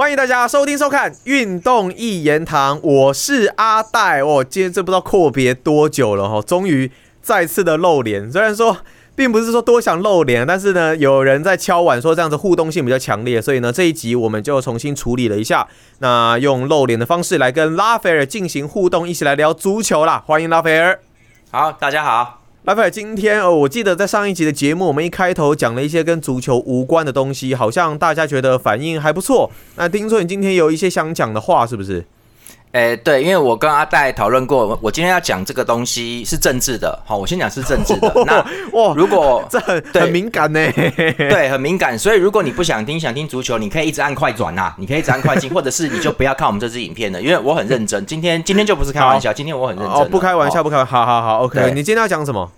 欢迎大家收听收看《运动一言堂》，我是阿戴。哦，今天这不知道阔别多久了哈，终于再次的露脸。虽然说并不是说多想露脸，但是呢，有人在敲碗说这样子互动性比较强烈，所以呢，这一集我们就重新处理了一下，那用露脸的方式来跟拉斐尔进行互动，一起来聊足球啦。欢迎拉斐尔。好，大家好。拉斐，今天哦，我记得在上一集的节目，我们一开头讲了一些跟足球无关的东西，好像大家觉得反应还不错。那听说你今天有一些想讲的话，是不是？诶，对，因为我跟阿戴讨论过，我今天要讲这个东西是政治的。好，我先讲是政治的。那哇，如果这很很敏感呢？对，很敏感。所以如果你不想听，想听足球，你可以一直按快转呐，你可以一直按快进，或者是你就不要看我们这支影片了，因为我很认真。今天今天就不是开玩笑，今天我很认真。哦，不开玩笑，不开玩笑。好好好，OK。你今天要讲什么？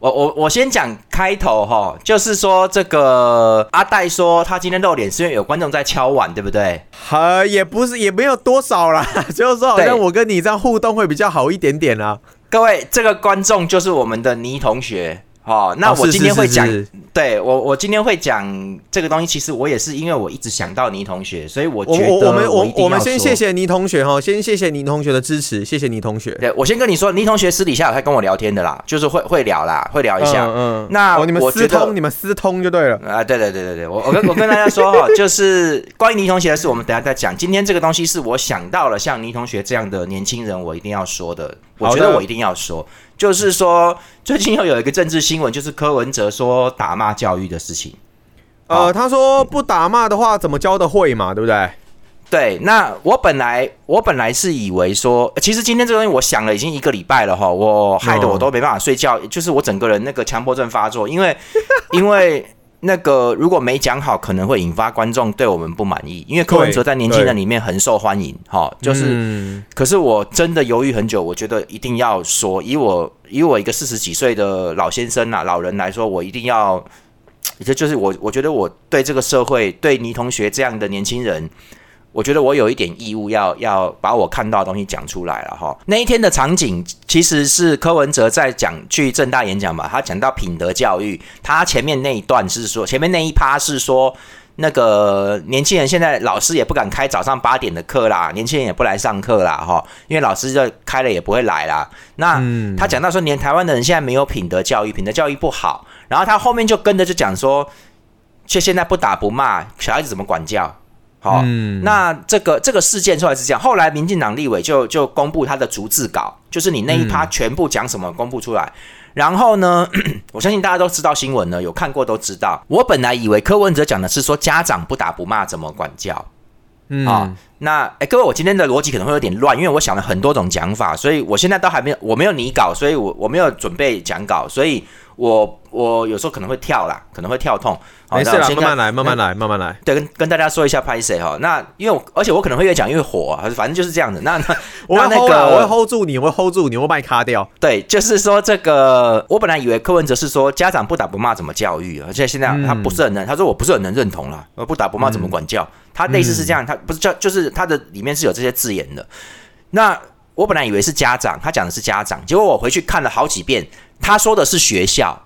我我我先讲开头哈，就是说这个阿戴说他今天露脸是因为有观众在敲碗，对不对？呃，也不是，也没有多少啦，就是说好像我跟你这样互动会比较好一点点啦。各位，这个观众就是我们的倪同学。哦，那我今天会讲，对我我今天会讲这个东西。其实我也是因为我一直想到倪同学，所以我觉得我们我我们先谢谢倪同学哈，先谢谢倪同学的支持，谢谢倪同学。对我先跟你说，倪同学私底下有在跟我聊天的啦，就是会会聊啦，会聊一下。嗯，那你们私通，你们私通就对了啊。对对对对对，我我跟我跟大家说哈，就是关于倪同学的事，我们等下再讲。今天这个东西是我想到了，像倪同学这样的年轻人，我一定要说的。我觉得我一定要说。就是说，最近又有一个政治新闻，就是柯文哲说打骂教育的事情。呃，他说不打骂的话，怎么教的会嘛？对不对？对。那我本来我本来是以为说，其实今天这个东西，我想了已经一个礼拜了哈，我害得我都没办法睡觉，就是我整个人那个强迫症发作，因为因为。那个如果没讲好，可能会引发观众对我们不满意。因为柯文哲在年轻人里面很受欢迎，哈，就是。可是我真的犹豫很久，我觉得一定要说，以我以我一个四十几岁的老先生啊，老人来说，我一定要，这就是我我觉得我对这个社会，对倪同学这样的年轻人。我觉得我有一点义务要要把我看到的东西讲出来了哈。那一天的场景其实是柯文哲在讲去正大演讲吧，他讲到品德教育，他前面那一段是说，前面那一趴是说那个年轻人现在老师也不敢开早上八点的课啦，年轻人也不来上课啦哈，因为老师就开了也不会来啦。那他讲到说，连台湾的人现在没有品德教育，品德教育不好，然后他后面就跟着就讲说，却现在不打不骂，小孩子怎么管教？好，那这个这个事件出来是这样，后来民进党立委就就公布他的逐字稿，就是你那一趴全部讲什么公布出来。然后呢，我相信大家都知道新闻呢，有看过都知道。我本来以为柯文哲讲的是说家长不打不骂怎么管教，啊，那哎各位，我今天的逻辑可能会有点乱，因为我想了很多种讲法，所以我现在都还没有我没有拟稿，所以我我没有准备讲稿，所以。我我有时候可能会跳啦，可能会跳痛。没事啦，慢慢来，慢慢来，慢慢来。对，跟跟大家说一下拍谁哈。那因为我而且我可能会越讲越火，啊反正就是这样子。那那 我那个我会 hold 住你，我会 hold 住你，我把你卡掉。对，就是说这个，我本来以为柯文哲是说家长不打不骂怎么教育，而且现在他不是很能，他说我不是很能认同了，不打不骂怎么管教？他类似是这样，他不是叫就是他的里面是有这些字眼的。那我本来以为是家长，他讲的是家长，结果我回去看了好几遍，他说的是学校。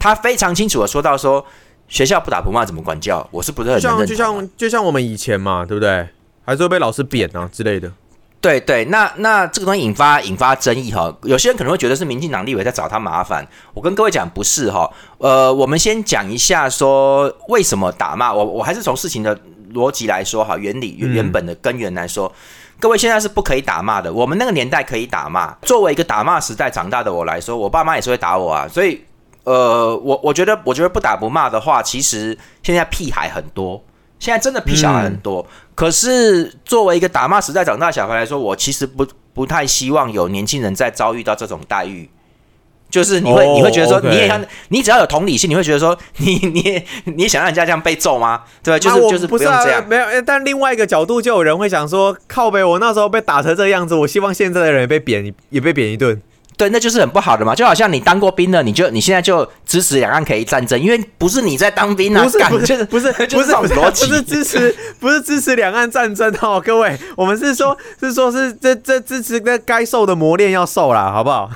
他非常清楚的说到说，学校不打不骂怎么管教？我是不是很像就像就像我们以前嘛，对不对？还是会被老师扁啊之类的。对对，那那这个东西引发引发争议哈，有些人可能会觉得是民进党立委在找他麻烦。我跟各位讲不是哈，呃，我们先讲一下说为什么打骂。我我还是从事情的逻辑来说哈，原理原本的根源来说，各位现在是不可以打骂的。我们那个年代可以打骂，作为一个打骂时代长大的我来说，我爸妈也是会打我啊，所以。呃，我我觉得，我觉得不打不骂的话，其实现在屁孩很多，现在真的屁小孩很多。可是作为一个打骂时代长大的小孩来说，我其实不不太希望有年轻人在遭遇到这种待遇。就是你会你会觉得说，你也你只要有同理心，你会觉得说，你你你想让人家这样被揍吗？对，就是就是不用这样。没有，但另外一个角度，就有人会想说，靠呗，我那时候被打成这个样子，我希望现在的人也被扁，也被贬一顿。对，那就是很不好的嘛，就好像你当过兵的，你就你现在就支持两岸可以战争，因为不是你在当兵啊，不是不是不是不是不是支持不是支持两岸战争哦，各位，我们是说，是说是这这支持那该受的磨练要受啦，好不好？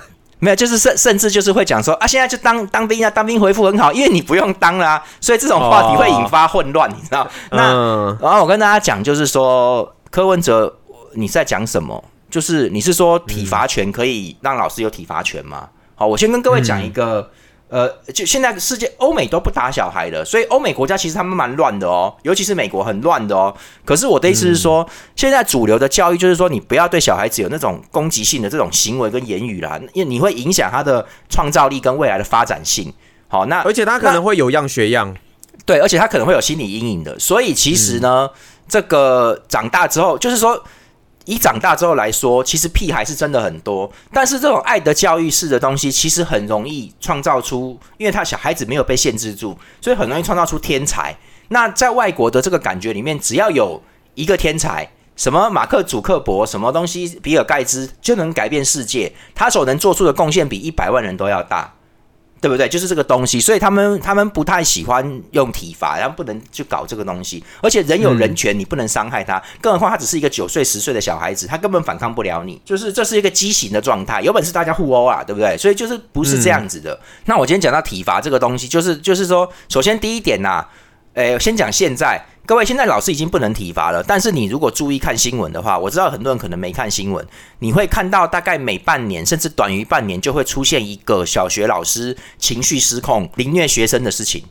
没有，就是甚甚至就是会讲说啊，现在就当当兵啊，当兵回复很好，因为你不用当啦、所以这种话题会引发混乱，你知道？那嗯然后我跟大家讲，就是说柯文哲你在讲什么？就是你是说体罚权可以让老师有体罚权吗？好，我先跟各位讲一个。呃，就现在世界欧美都不打小孩的，所以欧美国家其实他们蛮乱的哦，尤其是美国很乱的哦。可是我的意思是说，现在主流的教育就是说，你不要对小孩子有那种攻击性的这种行为跟言语啦，因为你会影响他的创造力跟未来的发展性。好，那而且他可能会有样学样。对，而且他可能会有心理阴影的，所以其实呢，这个长大之后，就是说，以长大之后来说，其实屁孩是真的很多，但是这种爱的教育式的东西，其实很容易创造出，因为他小孩子没有被限制住，所以很容易创造出天才。那在外国的这个感觉里面，只要有一个天才，什么马克·祖克伯，什么东西，比尔·盖茨，就能改变世界，他所能做出的贡献比一百万人都要大。对不对？就是这个东西，所以他们他们不太喜欢用体罚，然后不能去搞这个东西。而且人有人权，你不能伤害他，更何况他只是一个九岁十岁的小孩子，他根本反抗不了你。就是这是一个畸形的状态，有本事大家互殴啊，对不对？所以就是不是这样子的。那我今天讲到体罚这个东西，就是就是说，首先第一点呐、诶，先讲现在，各位，现在老师已经不能体罚了。但是你如果注意看新闻的话，我知道很多人可能没看新闻，你会看到大概每半年甚至短于半年就会出现一个小学老师情绪失控、凌虐学生的事情，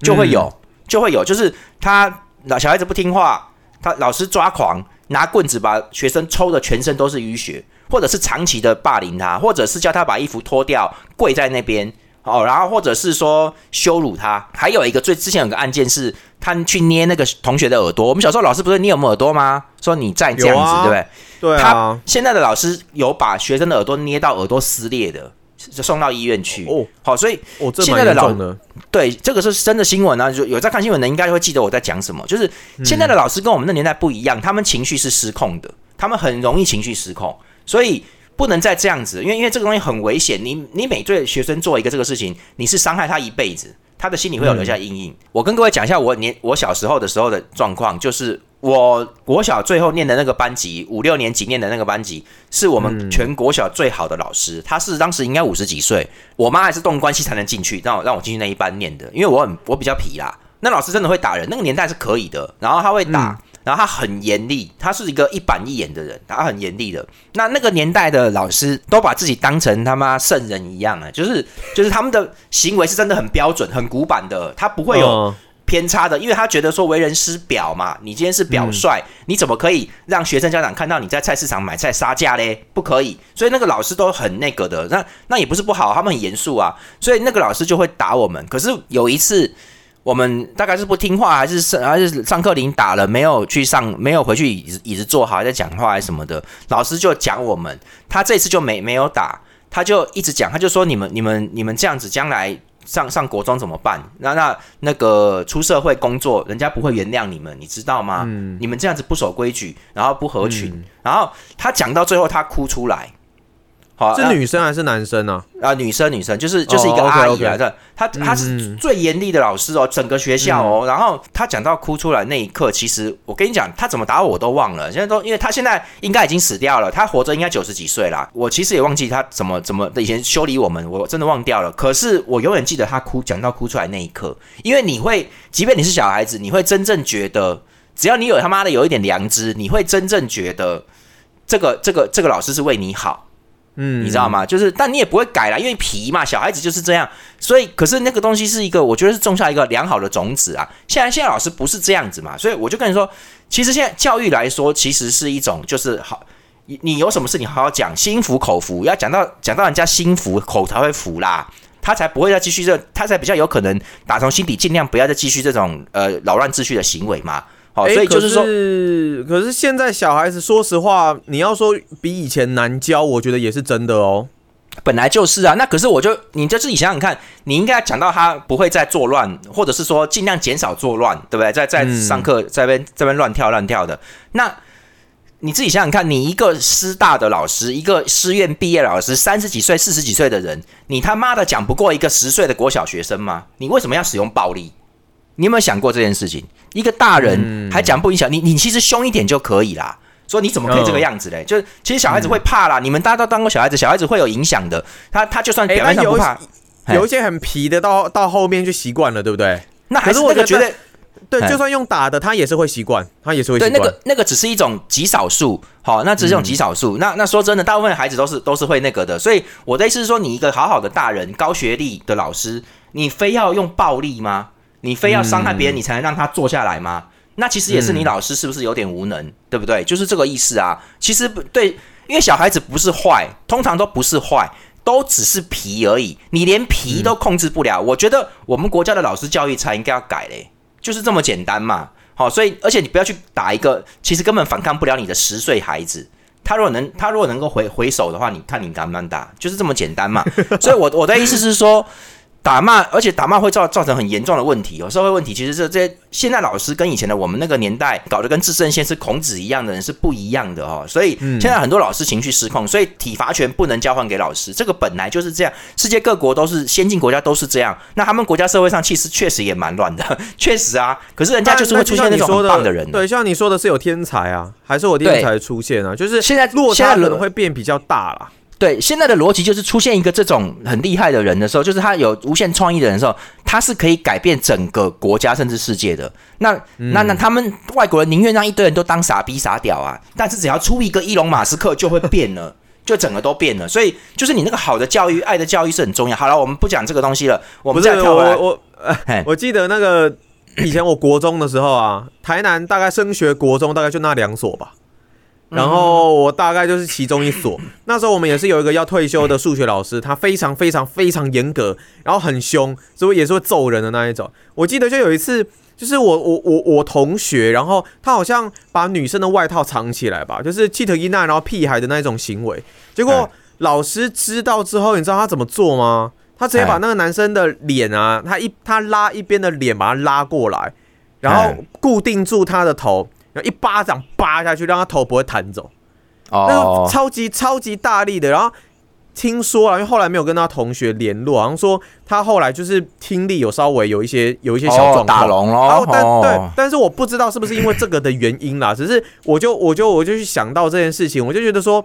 就会有，就会有，就是他老小孩子不听话，他老师抓狂，拿棍子把学生抽的全身都是淤血，或者是长期的霸凌他，或者是叫他把衣服脱掉，跪在那边。哦，然后或者是说羞辱他，还有一个最之前有个案件是，他去捏那个同学的耳朵。我们小时候老师不是捏我们耳朵吗？说你再这样子，对不对？对他啊，现在的老师有把学生的耳朵捏到耳朵撕裂的，就送到医院去。哦好，所以现在的老蛮严重的。对这个是真的新闻啊，就有在看新闻的应该会记得我在讲什么。就是现在的老师跟我们那年代不一样，他们情绪是失控的，他们很容易情绪失控，所以不能再这样子，因为因为这个东西很危险。你你每对学生做一个这个事情，你是伤害他一辈子，他的心里会有留下阴影。我跟各位讲一下我年我小时候的时候的状况，就是我国小最后念的那个班级，五六年级念的那个班级，是我们全国小最好的老师，他是当时应该五十几岁，我妈还是动关系才能进去，让我让我进去那一班念的，因为我很我比较皮啦。那老师真的会打人，那个年代是可以的，然后他会打。然后他很严厉，他是一个一板一眼的人，他很严厉的。那那个年代的老师都把自己当成他妈圣人一样啊，就是就是他们的行为是真的很标准、很古板的，他不会有嗯偏差的，因为他觉得说为人师表嘛，你今天是表率，你怎么可以让学生家长看到你在菜市场买菜杀价嘞？不可以，所以那个老师都很那个的，那那也不是不好，他们很严肃啊，所以那个老师就会打我们。可是有一次。我们大概是不听话，还是上还是上课铃打了，没有去上，没有回去椅子椅子坐好，还在讲话还是什么的，老师就讲我们，他这次就没没有打，他就一直讲，他就说你们你们你们这样子将来上上国中怎么办？那那那个出社会工作，人家不会原谅你们，你知道吗？你们这样子不守规矩，然后不合群，然后他讲到最后，他哭出来。好，是女生还是男生啊？啊，女生女生就是就是一个哦阿姨来的，她她是嗯最严厉的老师哦，整个学校哦。然后她讲到哭出来那一刻，其实我跟你讲，她怎么打我我都忘了。现在都因为她现在应该已经死掉了，她活着应该九十几岁啦。我其实也忘记她怎么怎么以前修理我们，我真的忘掉了。可是我永远记得她哭讲到哭出来那一刻，因为你会，即便你是小孩子，你会真正觉得，只要你有他妈的有一点良知，你会真正觉得这个这个这个老师是为你好。嗯，你知道吗？就是，但你也不会改啦，因为皮嘛，小孩子就是这样。所以，可是那个东西是一个，我觉得是种下一个良好的种子啊。现在，现在老师不是这样子嘛，所以我就跟你说，其实现在教育来说，其实是一种就是好，你你有什么事你好好讲，心服口服，要讲到讲到人家心服口才会服啦。他才不会再继续这，他才比较有可能打从心底尽量不要再继续这种呃扰乱秩序的行为嘛。所以就是说，可是现在小孩子，说实话，你要说比以前难教，我觉得也是真的哦。本来就是啊，那可是我就你就自己想想看，你应该讲到他不会再作乱，或者是说尽量减少作乱，对不对？在在嗯上课在边这边乱跳乱跳的，那你自己想想看，你一个师大的老师，一个师院毕业老师，三十几岁、四十几岁的人，你他妈的讲不过一个十岁的国小学生吗？你为什么要使用暴力？你有没有想过这件事情？一个大人还讲不影响你，你其实凶一点就可以啦。说你怎么可以这个样子嘞？就是其实小孩子会怕啦，你们大家都当过小孩子，小孩子会有影响的。他他就算表面上不怕，有一些很皮的，到到后面就习惯了，对不对？那还是我觉得。对，就算用打的，他也是会习惯，他也是会习惯。对，那个那个只是一种极少数，好，那只是一种极少数。那那说真的，大部分孩子都是都是会那个的。所以我的意思是说，你一个好好的大人，高学历的老师，你非要用暴力吗？你非要伤害别人，你才能让他坐下来吗？那其实也是你老师是不是有点无能，对不对？就是这个意思啊。其实不对，因为小孩子不是坏，通常都不是坏，都只是皮而已。你连皮都控制不了，我觉得我们国家的老师教育才应该要改嘞。就是这么简单嘛，好，所以而且你不要去打一个，其实根本反抗不了你的十岁孩子。他如果能，他如果能够回回手的话，你看你敢不敢打？就是这么简单嘛。所以，我我的意思是说。打骂，而且打骂会造造成很严重的问题，哦社会问题。其实这这些现在老师跟以前的我们那个年代搞得跟至圣先师孔子一样的人是不一样的哦。所以现在很多老师情绪失控，所以体罚权不能交换给老师，这个本来就是这样。世界各国都是先进国家都是这样，那他们国家社会上其实确实也蛮乱的，确实啊。可是人家就是会出现那种棒的人，对，像你说的是有天才啊，还是我天才出现啊？就是现在落差可能会变比较大了。对，现在的逻辑就是出现一个这种很厉害的人的时候，就是他有无限创意的人的时候，他是可以改变整个国家甚至世界的。那那那他们外国人宁愿让一堆人都当傻逼傻屌啊，但是只要出一个伊隆马斯克就会变了，就整个都变了。所以就是你那个好的教育、爱的教育是很重要。好了，我们不讲这个东西了，我们再跳回来。我我 我记得那个以前我国中的时候啊，台南大概升学国中大概就那两所吧。然后我大概就是其中一所。那时候我们也是有一个要退休的数学老师，他非常非常非常严格，然后很凶，所以也是会揍人的那一种。我记得就有一次，就是我我我我同学，然后他好像把女生的外套藏起来吧，就是气特伊娜，然后屁孩的那种行为。结果老师知道之后，你知道他怎么做吗？他直接把那个男生的脸啊，他一他拉一边的脸把他拉过来，然后固定住他的头。一巴掌扒下去，让他头不会弹走，那个超级超级大力的。然后听说啊，因为后来没有跟他同学联络，好像说他后来就是听力有稍微有一些有一些小状况。打聋了，但对，但是我不知道是不是因为这个的原因啦。只是我就我就我就去想到这件事情，我就觉得说，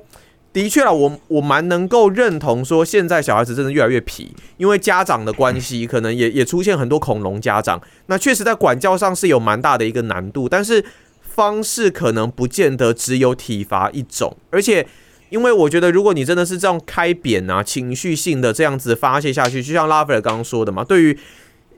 的确啊，我我蛮能够认同说，现在小孩子真的越来越皮，因为家长的关系，可能也也出现很多恐龙家长。那确实在管教上是有蛮大的一个难度，但是。方式可能不见得只有体罚一种，而且，因为我觉得，如果你真的是这样开扁啊，情绪性的这样子发泄下去，就像拉斐尔刚刚说的嘛，对于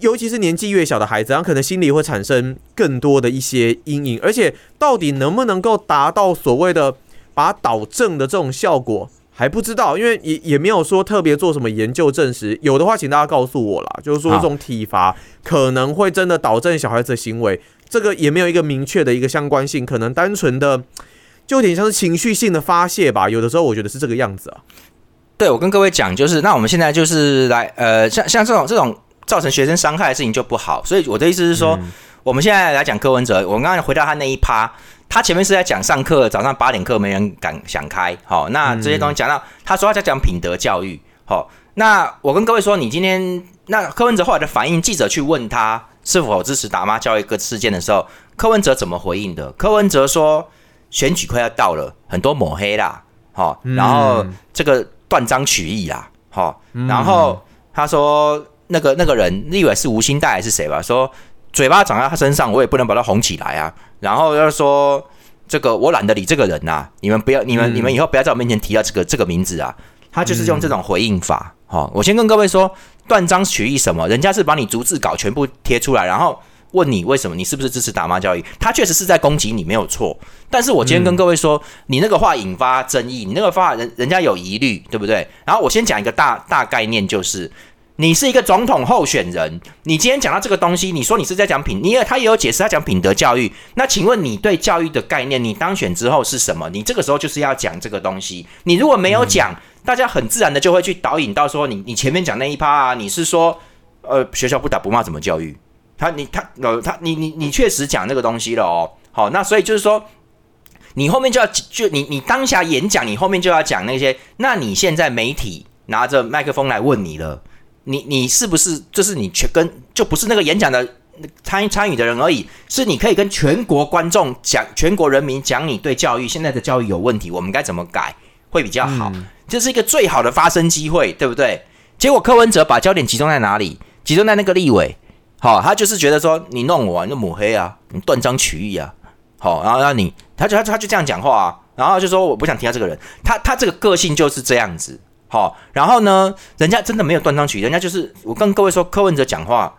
尤其是年纪越小的孩子，他可能心里会产生更多的一些阴影，而且到底能不能够达到所谓的把导正的这种效果，还不知道，因为也也没有说特别做什么研究证实，有的话，请大家告诉我啦，就是说这种体罚可能会真的导正小孩子的行为。这个也没有一个明确的一个相关性，可能单纯的就有点像是情绪性的发泄吧。有的时候我觉得是这个样子啊。对，我跟各位讲，就是那我们现在就是来呃，像像这种这种造成学生伤害的事情就不好。所以我的意思是说，我们现在来讲柯文哲。我们刚才回到他那一趴，他前面是在讲上课早上八点课没人敢想开。好，那这些东西讲到他说他在讲品德教育。好，那我跟各位说，你今天那柯文哲后来的反应，记者去问他。是否支持打骂教育个事件的时候，柯文哲怎么回应的？柯文哲说：“选举快要到了，很多抹黑啦，好，然后这个断章取义啦，好，然后他说那个那个人，你以为是吴兴代还是谁吧？说嘴巴长在他身上，我也不能把他哄起来啊。然后要说这个我懒得理这个人呐，你们不要，你们你们以后不要在我面前提到这个这个名字啊。他就是用这种回应法。好，我先跟各位说。”断章取义什么？人家是把你逐字稿全部贴出来，然后问你为什么？你是不是支持打骂教育？他确实是在攻击你，没有错。但是我今天跟各位说，你那个话引发争议，你那个话人人家有疑虑，对不对？然后我先讲一个大大概念，就是你是一个总统候选人，你今天讲到这个东西，你说你是在讲品，你也他也有解释，他讲品德教育。那请问你对教育的概念，你当选之后是什么？你这个时候就是要讲这个东西。你如果没有讲。大家很自然的就会去导引到说，你你前面讲那一趴啊，你是说，呃，学校不打不骂怎么教育？他你他呃他你你你确实讲那个东西了哦。好，那所以就是说，你后面就要就你你当下演讲，你后面就要讲那些。那你现在媒体拿着麦克风来问你了，你你是不是就是你全跟就不是那个演讲的参参与的人而已，是你可以跟全国观众讲，全国人民讲你对教育现在的教育有问题，我们该怎么改会比较好，这是一个最好的发声机会，对不对？结果柯文哲把焦点集中在哪里？集中在那个立委，好，他就是觉得说你弄我，你就抹黑啊，你断章取义啊，好，然后让你，他就他他就这样讲话啊，然后就说我不想听他这个人，他他这个个性就是这样子，好，然后呢，人家真的没有断章取义，人家就是我跟各位说，柯文哲讲话。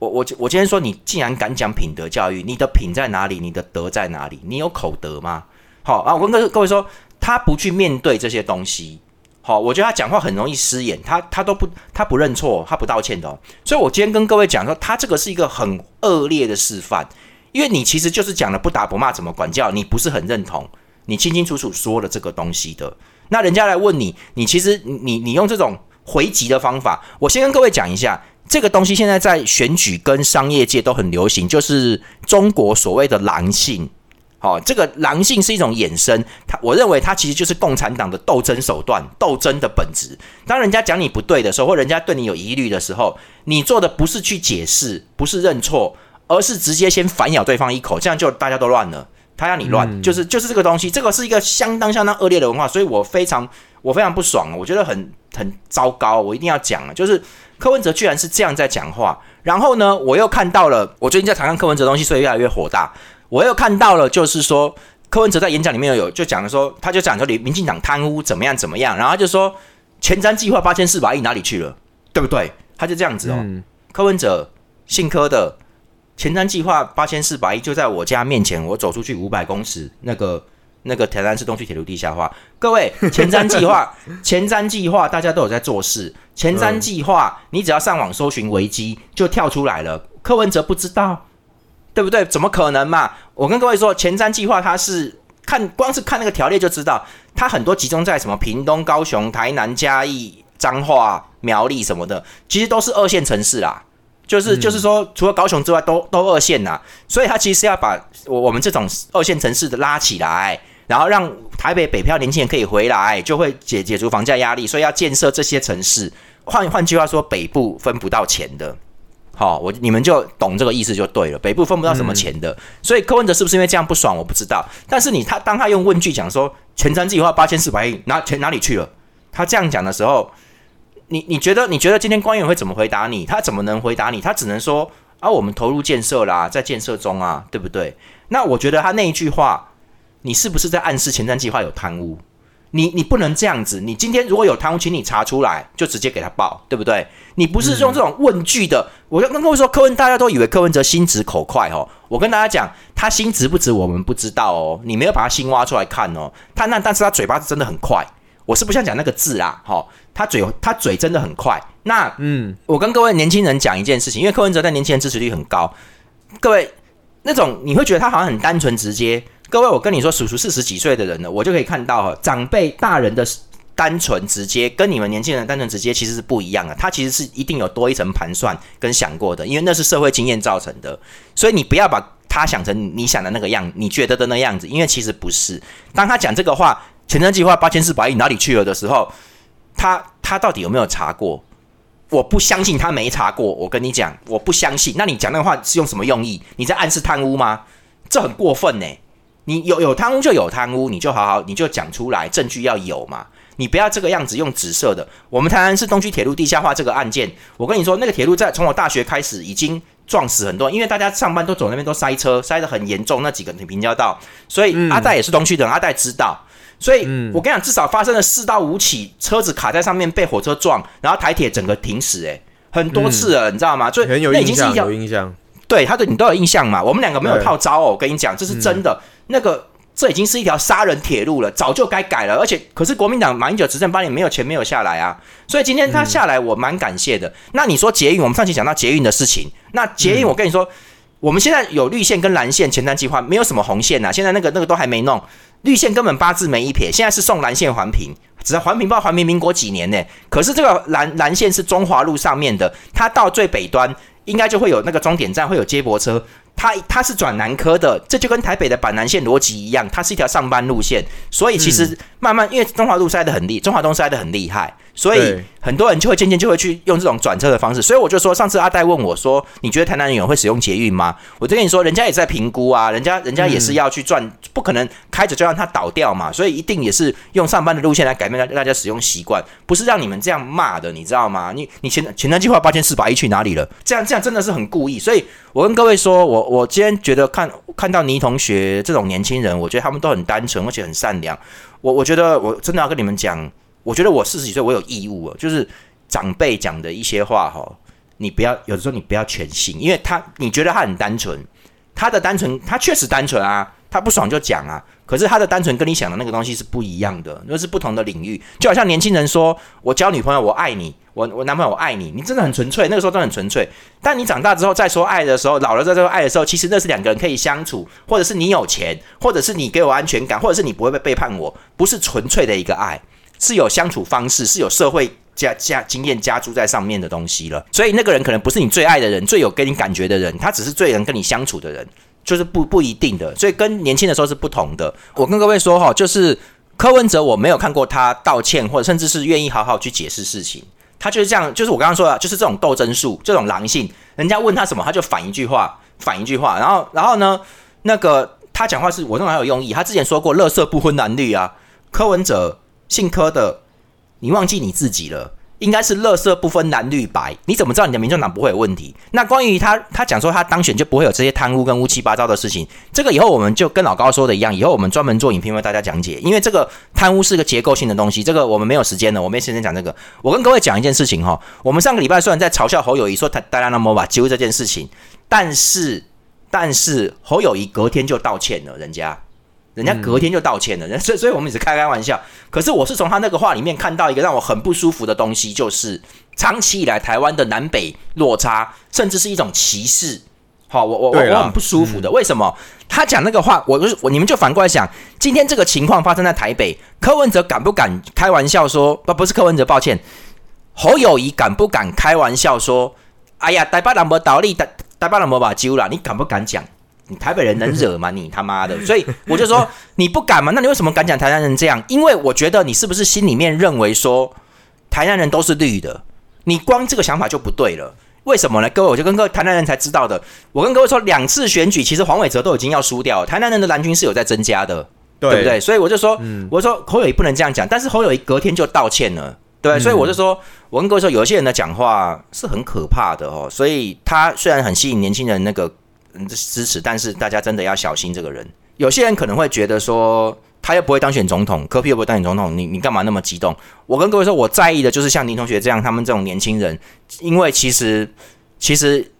我我我今天说，你既然敢讲品德教育，你的品在哪里？你的德在哪里？你有口德吗？好啊，我跟各各位说，他不去面对这些东西，好，我觉得他讲话很容易失言，他他都不他不认错，他不道歉的。所以我今天跟各位讲说，他这个是一个很恶劣的示范，因为你其实就是讲了不打不骂怎么管教，你不是很认同，你清清楚楚说了这个东西的。那人家来问你，你其实你你用这种回击的方法，我先跟各位讲一下。这个东西现在在选举跟商业界都很流行，就是中国所谓的狼性。好，这个狼性是一种衍生，它我认为它其实就是共产党的斗争手段、斗争的本质。当人家讲你不对的时候，或人家对你有疑虑的时候，你做的不是去解释，不是认错，而是直接先反咬对方一口，这样就大家都乱了。他让你乱，就是就是这个东西，这个是一个相当相当恶劣的文化，所以我非常我非常不爽，我觉得很很糟糕，我一定要讲啊，就是。柯文哲居然是这样在讲话，然后呢，我又看到了，我最近在查看柯文哲东西，所以越来越火大。我又看到了，就是说柯文哲在演讲里面有就讲了说，他就讲说你民进党贪污怎么样怎么样，然后就说前瞻计划八千四百亿哪里去了，对不对？他就这样子哦。柯文哲姓柯的前瞻计划八千四百亿就在我家面前，我走出去五百公尺那个。那个台南市东区铁路地下化，各位前瞻计划，前瞻计划大家都有在做事。前瞻计划，你只要上网搜寻危机，就跳出来了。柯文哲不知道，对不对？怎么可能嘛？我跟各位说，前瞻计划它是看，光是看那个条例就知道，它很多集中在什么屏东、高雄、台南、嘉义、彰化、苗栗什么的，其实都是二线城市啦。就是就是说，除了高雄之外，都都二线呐。所以他其实是要把我我们这种二线城市的拉起来。然后让台北北漂年轻人可以回来，就会解解除房价压力，所以要建设这些城市。换换句话说，北部分不到钱的，好，我你们就懂这个意思就对了。北部分不到什么钱的，所以柯文哲是不是因为这样不爽？我不知道。但是你他当他用问句讲说全瞻计划八千四百亿哪钱哪里去了？他这样讲的时候，你你觉得你觉得今天官员会怎么回答你？他怎么能回答你？他只能说啊，我们投入建设啦，在建设中啊，对不对？那我觉得他那一句话。你是不是在暗示前瞻计划有贪污？你你不能这样子。你今天如果有贪污，请你查出来，就直接给他报，对不对？你不是用这种问句的。我跟各位说，柯文大家都以为柯文哲心直口快哦。我跟大家讲，他心直不直我们不知道哦。你没有把他心挖出来看哦。他那但是他嘴巴是真的很快。我是不想讲那个字啦，哈。他嘴他嘴真的很快。那嗯，我跟各位年轻人讲一件事情，因为柯文哲在年轻人支持率很高。各位那种你会觉得他好像很单纯直接。各位，我跟你说，叔叔四十几岁的人了，我就可以看到哈，长辈大人的单纯直接，跟你们年轻人单纯直接其实是不一样的。他其实是一定有多一层盘算跟想过的，因为那是社会经验造成的。所以你不要把他想成你想的那个样，你觉得的那样子，因为其实不是。当他讲这个话，前瞻计划八千四百亿哪里去了的时候，他他到底有没有查过？我不相信他没查过。我跟你讲，我不相信。那你讲那个话是用什么用意？你在暗示贪污吗？这很过分呢。你有有贪污就有贪污，你就好好你就讲出来，证据要有嘛。你不要这个样子用紫色的。我们台南市东区铁路地下化这个案件，我跟你说，那个铁路在从我大学开始已经撞死很多，因为大家上班都走那边都塞车，塞得很严重。那几个平交道，所以阿戴也是东区的，阿戴知道。所以我跟你讲，至少发生了四到五起车子卡在上面被火车撞，然后台铁整个停驶，哎，很多次了，你知道吗？所以很有印象，有印象。对他对你都有印象嘛？我们两个没有套招哦，我跟你讲，这是真的。那个，这已经是一条杀人铁路了，早就该改了。而且，可是国民党马英九执政八年，没有钱，没有下来啊。所以今天他下来，我蛮感谢的。那你说捷运，我们上期讲到捷运的事情，那捷运，我跟你说，我们现在有绿线跟蓝线前瞻计划，没有什么红线呐。现在那个那个都还没弄，绿线根本八字没一撇。现在是送蓝线环评，只要环评，不知道环评民国几年呢？可是这个蓝蓝线是中华路上面的，它到最北端应该就会有那个终点站，会有接驳车。他他是转南科的，这就跟台北的板南线逻辑一样，它是一条上班路线，所以其实慢慢因为中华路塞的很厉，中华东塞的很厉害，所以很多人就会渐渐就会去用这种转车的方式。所以我就说，上次阿戴问我说，你觉得台南人会使用捷运吗？我就跟你说，人家也在评估啊，人家人家也是要去赚，不可能开着就让它倒掉嘛，所以一定也是用上班的路线来改变大大家使用习惯，不是让你们这样骂的，你知道吗？你你前前段计划八千四百亿去哪里了？这样这样真的是很故意，所以我跟各位说，我。我今天觉得看看到倪同学这种年轻人，我觉得他们都很单纯，而且很善良。我我觉得我真的要跟你们讲，我觉得我四十几岁，我有义务，就是长辈讲的一些话哈，你不要有的时候你不要全信，因为他你觉得他很单纯，他的单纯他确实单纯啊。他不爽就讲啊，可是他的单纯跟你想的那个东西是不一样的，那是不同的领域。就好像年轻人说：“我交女朋友，我爱你，我我男朋友我爱你。”你真的很纯粹，那个时候都很纯粹。但你长大之后再说爱的时候，老了再说爱的时候，其实那是两个人可以相处，或者是你有钱，或者是你给我安全感，或者是你不会被背叛我，不是纯粹的一个爱，是有相处方式，是有社会加加经验加注在上面的东西了。所以那个人可能不是你最爱的人，最有给你感觉的人，他只是最能跟你相处的人。就是不不一定的，所以跟年轻的时候是不同的。我跟各位说哈，就是柯文哲，我没有看过他道歉，或者甚至是愿意好好去解释事情。他就是这样，就是我刚刚说的，就是这种斗争术，这种狼性。人家问他什么，他就反一句话，反一句话。然后，然后呢，那个他讲话是我认为很有用意。他之前说过“乐色不婚男女”啊，柯文哲姓柯的，你忘记你自己了。应该是乐色不分蓝绿白，你怎么知道你的民众党不会有问题？那关于他，他讲说他当选就不会有这些贪污跟乌七八糟的事情，这个以后我们就跟老高说的一样，以后我们专门做影片为大家讲解，因为这个贪污是个结构性的东西，这个我们没有时间了，我没时间讲这个。我跟各位讲一件事情哈，我们上个礼拜虽然在嘲笑侯友谊说他大家那么把揪这件事情，但是但是侯友谊隔天就道歉了，人家。人家隔天就道歉了，所以所以我们只开开玩笑。可是我是从他那个话里面看到一个让我很不舒服的东西，就是长期以来台湾的南北落差，甚至是一种歧视。好，我我我我很不舒服的。为什么他讲那个话？我就是我，你们就反过来想，今天这个情况发生在台北，柯文哲敢不敢开玩笑说？不，不是柯文哲，抱歉，侯友谊敢不敢开玩笑说？哎呀，台北人没道理，台台北人没把揪了，你敢不敢讲？你台北人能惹吗？你他妈的！所以我就说你不敢吗？那你为什么敢讲台南人这样？因为我觉得你是不是心里面认为说台南人都是绿的？你光这个想法就不对了。为什么呢？各位，我就跟各位台南人才知道的。我跟各位说，两次选举其实黄伟哲都已经要输掉，台南人的蓝军是有在增加的，对不对？所以我就说，我说侯友谊不能这样讲，但是侯友谊隔天就道歉了，对。所以我就说，我跟各位说，有些人的讲话是很可怕的哦。所以他虽然很吸引年轻人那个。支持，但是大家真的要小心这个人。有些人可能会觉得说，他又不会当选总统，科比又不会当选总统，你你干嘛那么激动？我跟各位说，我在意的就是像林同学这样，他们这种年轻人，因为其实其实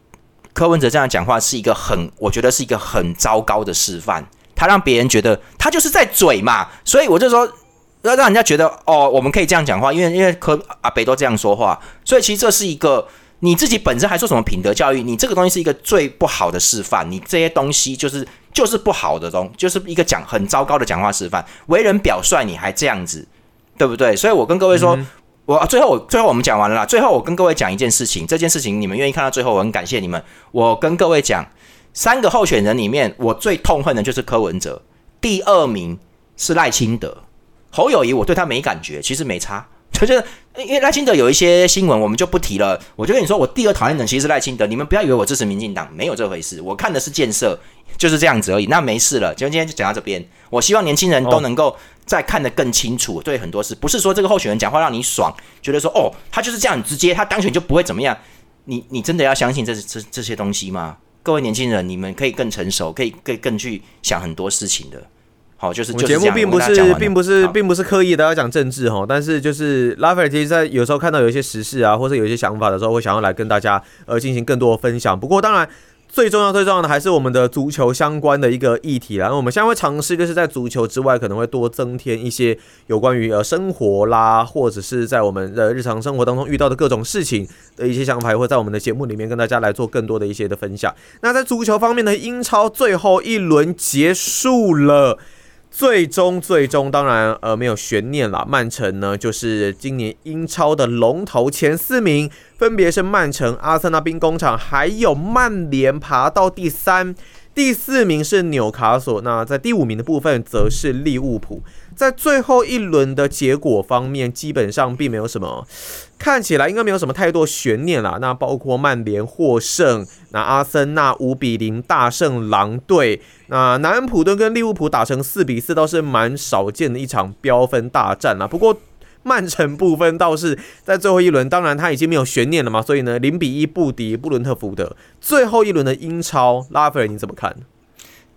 柯文哲这样讲话是一个很，我觉得是一个很糟糕的示范。他让别人觉得他就是在嘴嘛，所以我就说要让人家觉得哦，我们可以这样讲话，因为因为柯阿北都这样说话，所以其实这是一个。你自己本身还说什么品德教育？你这个东西是一个最不好的示范。你这些东西就是就是不好的东，就是一个讲很糟糕的讲话示范。为人表率，你还这样子，对不对？所以我跟各位说，我最后我最后我们讲完了。最后我跟各位讲一件事情，这件事情你们愿意看到最后，我很感谢你们。我跟各位讲，三个候选人里面，我最痛恨的就是柯文哲，第二名是赖清德，侯友谊我对他没感觉，其实没差。就是，因为赖清德有一些新闻，我们就不提了。我就跟你说，我第二讨厌的其实是赖清德。你们不要以为我支持民进党，没有这回事。我看的是建设，就是这样子而已。那没事了，就今天就讲到这边。我希望年轻人都能够再看得更清楚，对很多事，不是说这个候选人讲话让你爽，觉得说哦，他就是这样直接，他当选就不会怎么样。你你真的要相信这这这些东西吗？各位年轻人，你们可以更成熟，可以更更去想很多事情的。好，就是节目并不是，并不是，并不是刻意的要讲政治哈，但是就是拉斐尔其实，在有时候看到有一些时事啊，或者有一些想法的时候，会想要来跟大家呃进行更多的分享。不过当然。最重要、最重要的还是我们的足球相关的一个议题啦。那我们现在会尝试，就是在足球之外，可能会多增添一些有关于呃生活啦，或者是在我们的日常生活当中遇到的各种事情的一些想法，会在我们的节目里面跟大家来做更多的一些的分享。那在足球方面呢，英超最后一轮结束了。最终最终当然呃没有悬念了，曼城呢就是今年英超的龙头前四名，分别是曼城、阿森纳兵工厂还有曼联爬到第三。第四名是纽卡索，那在第五名的部分则是利物浦。在最后一轮的结果方面，基本上并没有什么，看起来应该没有什么太多悬念啦。那包括曼联获胜，那阿森纳五比零大胜狼队，那南安普顿跟利物浦打成四比四，倒是蛮少见的一场飙分大战啦。不过。曼城部分倒是在最后一轮，当然他已经没有悬念了嘛，所以呢，零比一不敌布伦特福德。最后一轮的英超，拉斐尔你怎么看？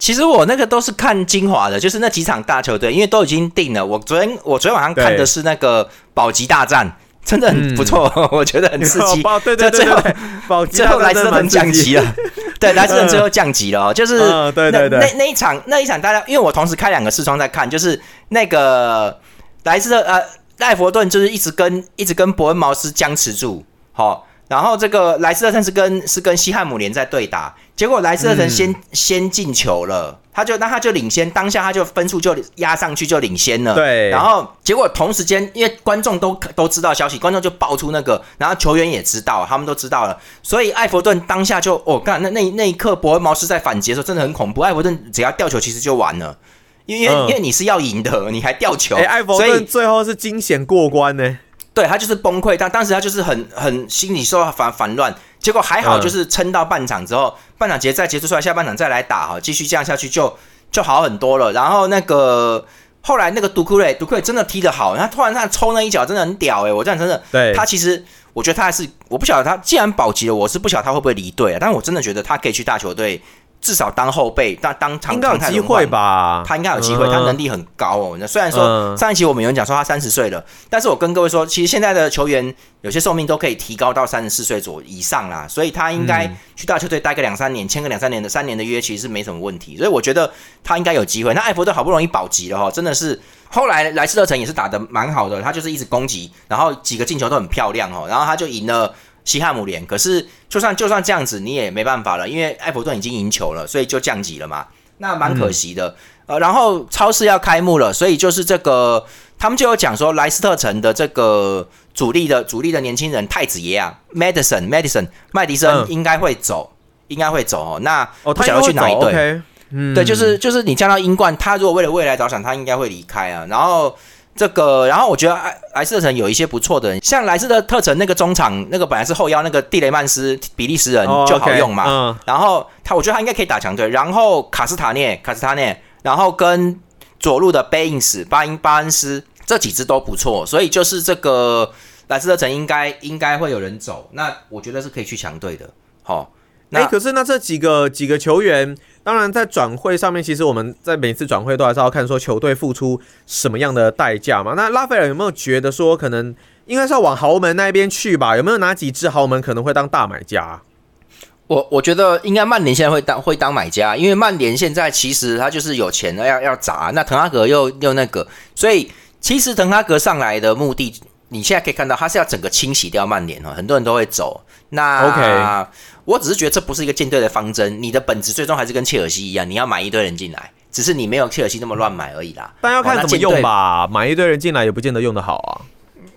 其实我那个都是看精华的，就是那几场大球队，因为都已经定了。我昨天我昨天晚上看的是那个保级大战，真的很不错，我觉得很刺激。对对对，最后保级最后莱斯特降级了，对，莱斯特最后降级了，就是对对对，那那一场那一场大家，因为我同时开两个视窗在看，就是那个莱斯特呃。赖佛顿就是一直跟一直跟伯恩茅斯僵持住，好，然后这个莱斯特城是跟是跟西汉姆联在对打，结果莱斯特城先先进球了，他就那他就领先，当下他就分数就压上去就领先了，对，然后结果同时间因为观众都都知道消息，观众就爆出那个，然后球员也知道，他们都知道了，所以艾弗顿当下就哦干那那那一刻伯恩茅斯在反击的时候真的很恐怖，艾弗顿只要掉球其实就完了。因为因为你是要赢的，你还掉球，艾弗顿最后是惊险过关呢。对他就是崩溃，但当时他就是很很心理受到反反乱，结果还好就是撑到半场之后，半场结再结束出来，下半场再来打哈，继续这样下去就就好很多了。然后那个后来那个杜库瑞，杜库瑞真的踢得好，他突然他抽那一脚真的很屌哎，我这样真的，对他其实我觉得他还是我不晓得他既然保级了，我是不晓得他会不会离队啊，但我真的觉得他可以去大球队。至少当后辈，当当常应该有机会吧？他应该有机会，他能力很高哦。那虽然说上一期我们有人讲说他三十岁了，但是我跟各位说，其实现在的球员有些寿命都可以提高到三十四岁左以上啦，所以他应该去大球队待个两三年，签个两三年的三年的约，其实是没什么问题。所以我觉得他应该有机会。那艾弗顿好不容易保级了哈，真的是后来莱斯特城也是打的蛮好的，他就是一直攻击，然后几个进球都很漂亮哦，然后他就赢了。西汉姆联，可是就算就算这样子，你也没办法了，因为埃弗顿已经赢球了，所以就降级了嘛，那蛮可惜的。呃，然后超市要开幕了，所以就是这个，他们就有讲说莱斯特城的这个主力的主力的年轻人太子爷啊，Madison Madison 麦迪森应该会走，应该会走哦。那哦，他想要去哪一队？嗯，对，就是就是你降到英冠，他如果为了未来着想，他应该会离开啊。然后。这个，然后我觉得莱莱斯特城有一些不错的人，像莱斯特特城那个中场，那个本来是后腰那个蒂雷曼斯，比利时人就好用嘛。然后他，我觉得他应该可以打强队。然后卡斯塔涅，卡斯塔涅，然后跟左路的贝因斯、巴因巴恩斯这几支都不错，所以就是这个莱斯特城应该应该会有人走。那我觉得是可以去强队的。好，那可是那这几个几个球员。当然，在转会上面，其实我们在每次转会都还是要看说球队付出什么样的代价嘛。那拉斐尔有没有觉得说，可能应该是要往豪门那边去吧？有没有哪几支豪门可能会当大买家？我我觉得应该曼联现在会当会当买家，因为曼联现在其实他就是有钱的要要砸。那滕哈格又又那个，所以其实滕哈格上来的目的，你现在可以看到他是要整个清洗掉曼联哦，很多人都会走。那 OK。我只是觉得这不是一个舰队的方针，你的本质最终还是跟切尔西一样，你要买一堆人进来，只是你没有切尔西那么乱买而已啦。但要看怎么用吧，买一堆人进来也不见得用得好啊。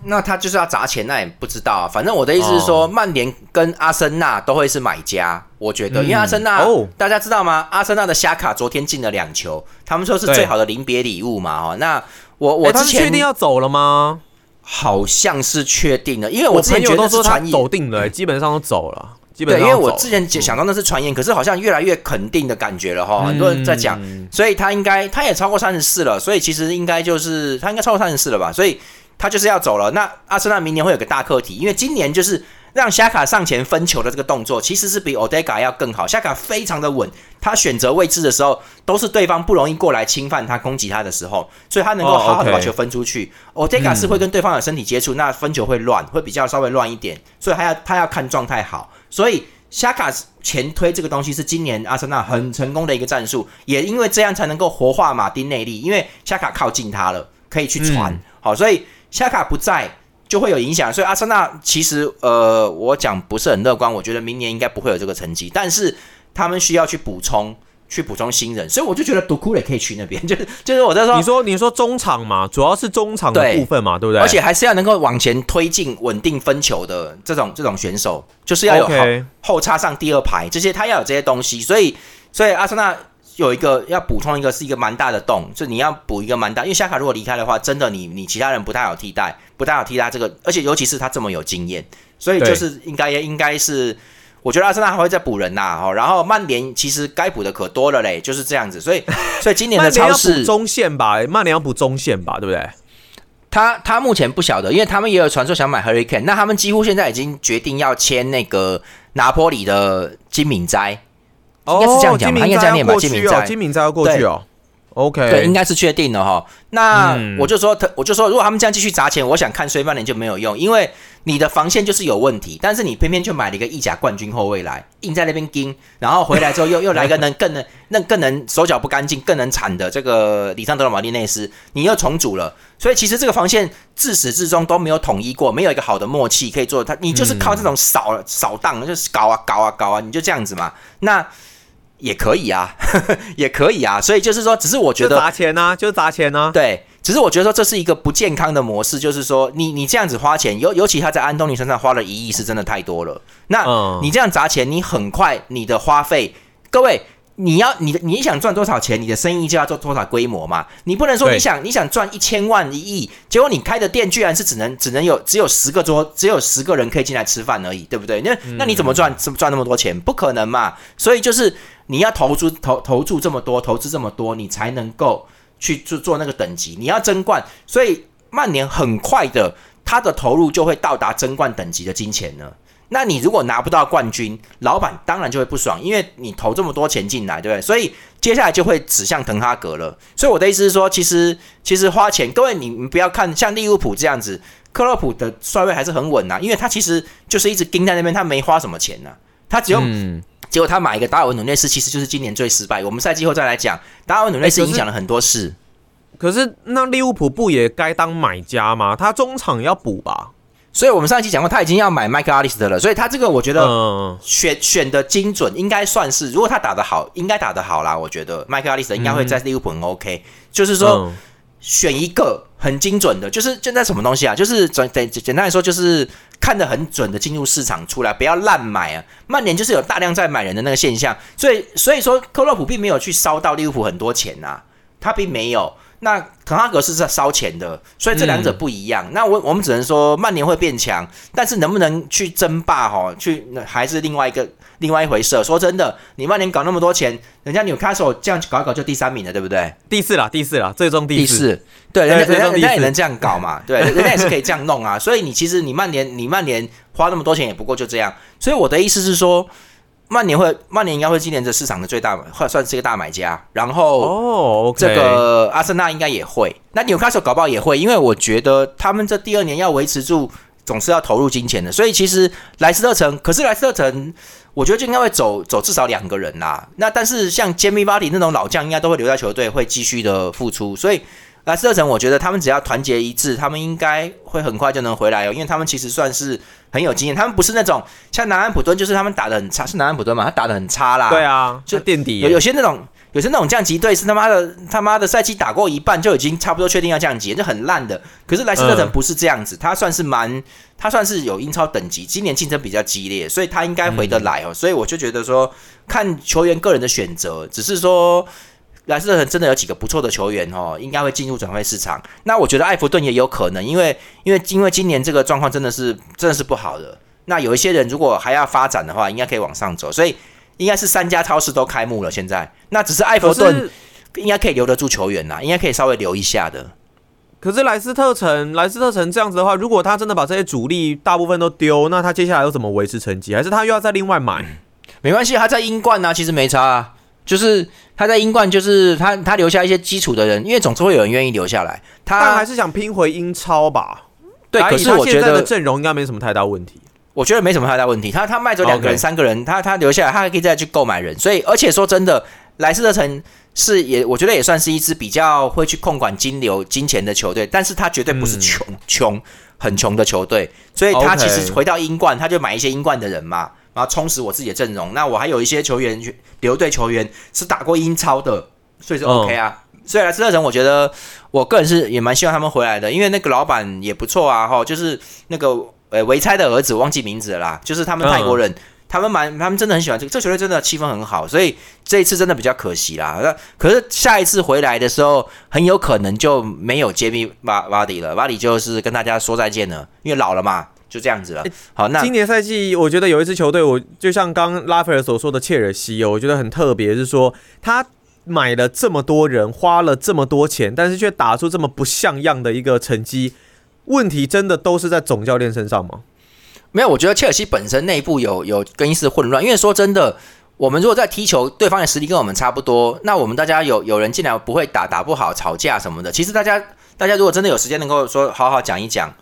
那他就是要砸钱，那也不知道啊。反正我的意思是说，曼联跟阿森纳都会是买家，我觉得，因为阿森纳，大家知道吗？阿森纳的虾卡昨天进了两球，他们说是最好的临别礼物嘛。哦，那我我之前确定要走了吗？好像是确定了，因为我之前觉得是他走定了，基本上都走了。对，因为我之前想到那是传言，可是好像越来越肯定的感觉了哈，很多人在讲，所以他应该他也超过三十四了，所以其实应该就是他应该超过三十四了吧，所以他就是要走了。那阿森纳明年会有个大课题，因为今年就是让夏卡上前分球的这个动作，其实是比 Odega 要更好。夏卡非常的稳，他选择位置的时候都是对方不容易过来侵犯他、攻击他的时候，所以他能够好好的把球分出去。Odega 是会跟对方有身体接触，那分球会乱，会比较稍微乱一点，所以他要他要看状态好。所以，夏卡前推这个东西是今年阿森纳很成功的一个战术，也因为这样才能够活化马丁内利，因为夏卡靠近他了，可以去传。好，所以夏卡不在就会有影响。所以阿森纳其实，呃，我讲不是很乐观，我觉得明年应该不会有这个成绩，但是他们需要去补充去补充新人，所以我就觉得独库也可以去那边，就是就是我在说，你说你说中场嘛，主要是中场的部分嘛，对不对？而且还是要能够往前推进、稳定分球的这种这种选手，就是要有后插上第二排这些，他要有这些东西。所以，所以阿森纳有一个要补充一个是一个蛮大的洞，就你要补一个蛮大，因为夏卡如果离开的话，真的你你其他人不太好替代，不太好替代这个，而且尤其是他这么有经验，所以就是应该应该是。我觉得阿森纳还会再补人呐，哦，然后曼联其实该补的可多了嘞，就是这样子，所以 所以今年的超市中线吧，曼联要补中线吧，对不对？他他目前不晓得，因为他们也有传说想买 Hurricane，那他们几乎现在已经决定要签那个拿坡里的金敏斋，应该是这样讲他应该这样念吧金明在金敏斋要过去哦。OK，对，应该是确定的哈。那嗯我就说，他我就说，如果他们这样继续砸钱，我想看衰曼联就没有用，因为你的防线就是有问题，但是你偏偏就买了一个意甲冠军后卫来，硬在那边盯，然后回来之后又 又来一个能更能 那更能手脚不干净、更能铲的这个里桑德罗马蒂内斯，你又重组了，所以其实这个防线自始至终都没有统一过，没有一个好的默契可以做。他你就是靠这种扫扫荡，就是搞啊搞啊搞啊，你就这样子嘛。那也可以啊，也可以啊。所以就是说，只是我觉得砸钱呐，就是砸钱呐。对，只是我觉得说这是一个不健康的模式，就是说你你这样子花钱，尤尤其他在安东尼身上花了一亿，是真的太多了。那嗯你这样砸钱，你很快你的花费，各位。你要你的你想赚多少钱，你的生意就要做多少规模嘛。你不能说你想你想赚一千万一亿，结果你开的店居然是只能只能有只有十个桌，只有十个人可以进来吃饭而已，对不对？那那你怎么赚怎么赚那么多钱？不可能嘛。所以就是你要投注投投注这么多，投资这么多，你才能够去做做那个等级。你要争冠，所以曼联很快的，他的投入就会到达争冠等级的金钱呢。那你如果拿不到冠军，老板当然就会不爽，因为你投这么多钱进来，对不对？所以接下来就会指向滕哈格了。所以我的意思是说，其实其实花钱，各位你们不要看像利物浦这样子，克洛普的帅位还是很稳呐、因为他其实就是一直盯在那边，他没花什么钱呐、他只有嗯，结果他买一个达尔文努内斯，其实就是今年最失败。我们赛季后再来讲，达尔文努内斯影响了很多事。可是那利物浦不也该当买家吗？他中场要补吧？所以我们上一期讲过，他已经要买麦克阿利斯特了，所以他这个我觉得嗯，选选的精准，应该算是，如果他打得好，应该打得好啦。我觉得麦克阿利斯特应该会在利物浦很 OK，、就是说嗯选一个很精准的，就是现在什么东西啊，就是简简简单来说，就是看得很准的进入市场出来，不要滥买啊。曼联就是有大量在买人的那个现象，所以所以说克洛普并没有去烧到利物浦很多钱呐、他并没有。那滕哈格是在烧钱的，所以这两者不一样。那我我们只能说曼联会变强，但是能不能去争霸哈，去那还是另外一个另外一回事。说真的，你曼联搞那么多钱，人家纽卡索这样搞一搞就第三名了，对不对？第四啦，第四啦，最终第四。四，对，人人家也能这样搞嘛，对，人家也是可以这样弄啊。所以你其实你曼联你曼联花那么多钱也不过就这样。所以我的意思是说，曼联会曼联应该会今年这市场的最大，会算是一个大买家。然后哦这个阿森纳应该也会，那纽卡索搞不好也会，因为我觉得他们这第二年要维持住，总是要投入金钱的。所以其实莱斯特城，可是莱斯特城，我觉得就应该会走走至少两个人啦。那但是像杰米巴迪那种老将，应该都会留在球队，会继续的付出。所以莱斯特城，我觉得他们只要团结一致，他们应该会很快就能回来哦，因为他们其实算是很有经验，他们不是那种像南安普敦，就是他们打的很差，是南安普敦嘛，他打的很差啦。对啊，就就垫底有有些那种，有些那种降级队是他妈的他妈的赛季打过一半就已经差不多确定要降级，就很烂的。可是莱斯特城嗯不是这样子，他算是蛮，他算是有英超等级，今年竞争比较激烈，所以他应该回得来哦。所以我就觉得说，看球员个人的选择，只是说。莱斯特城真的有几个不错的球员哦，应该会进入转会市场。那我觉得艾弗顿也有可能，因为因为因为今年这个状况真的是真的是不好的。那有一些人如果还要发展的话，应该可以往上走。所以应该是三家超市都开幕了，现在那只是艾弗顿应该可以留得住球员啦，应该可以稍微留一下的。可是莱斯特城，莱斯特城这样子的话，如果他真的把这些主力大部分都丢，那他接下来又怎么维持成绩？还是他又要再另外买？没关系，他在英冠呢、其实没差、啊，就是他在英冠，就是他他留下一些基础的人，因为总是会有人愿意留下来。他但还是想拼回英超吧？对，来可是我觉以他现在的得阵容应该没什么太大问题。我觉得没什么太大问题。他他卖走两个人、三个人，他他留下来，他还可以再去购买人。所以，而且说真的，莱斯特城是也，我觉得也算是一支比较会去控管金流、金钱的球队，但是他绝对不是嗯穷穷、很穷的球队。所以他其实回到英冠，他就买一些英冠的人嘛，然后充实我自己的阵容。那我还有一些球员留队球员是打过英超的，所以说 OK 啊。所以莱斯特城，我觉得我个人是也蛮希望他们回来的，因为那个老板也不错啊，哈，就是那个呃维猜的儿子，忘记名字了啦，就是他们泰国人。他们蛮，他们真的很喜欢这个，这球队真的气氛很好，所以这一次真的比较可惜啦。那可是下一次回来的时候，很有可能就没有杰米瓦瓦迪了，瓦迪就是跟大家说再见了，因为老了嘛，就这样子了。好，那今年赛季我觉得有一支球队，我就像刚拉斐尔所说的切尔西哦，我觉得很特别，是说他买了这么多人，花了这么多钱，但是却打出这么不像样的一个成绩，问题真的都是在总教练身上吗？没有，我觉得切尔西本身内部有有更衣室混乱。因为说真的，我们如果在踢球，对方的实力跟我们差不多，那我们大家有有人进来不会打，打不好，吵架什么的。其实大家大家如果真的有时间能够说好好讲一讲，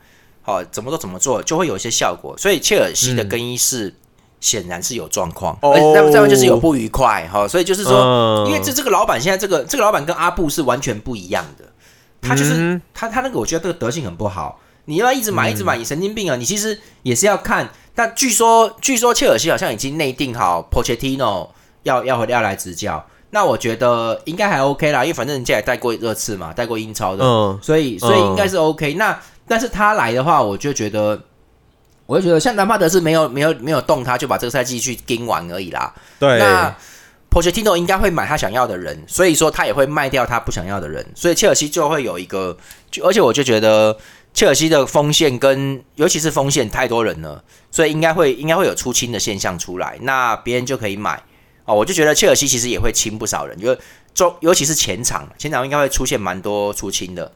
好怎么做怎么做，就会有一些效果。所以切尔西的更衣室显然是有状况，而再不再就是有不愉快哈。所以就是说，因为这这个老板现在这个这个老板跟阿布是完全不一样的，他就是他他那个我觉得这个德性很不好。你要一直买一直买，你神经病啊！你其实也是要看，但据说据说切尔西好像已经内定好 Pochettino 要要要来执教，那我觉得应该还 OK 啦，因为反正人家也带过热刺嘛，带过英超的，所以所以应该是 OK。那但是他来的话，我就觉得，我就觉得像兰帕德是没有没有没有动他，就把这个赛季去盯完而已啦。对，那 Pochettino 应该会买他想要的人，所以说他也会卖掉他不想要的人，所以切尔西就会有一个，就而且我就觉得。切尔西的锋线跟尤其是锋线太多人了，所以应该会应该会有出清的现象出来，那别人就可以买哦。我就觉得切尔西其实也会清不少人，因为中尤其是前场，前场应该会出现蛮多出清的。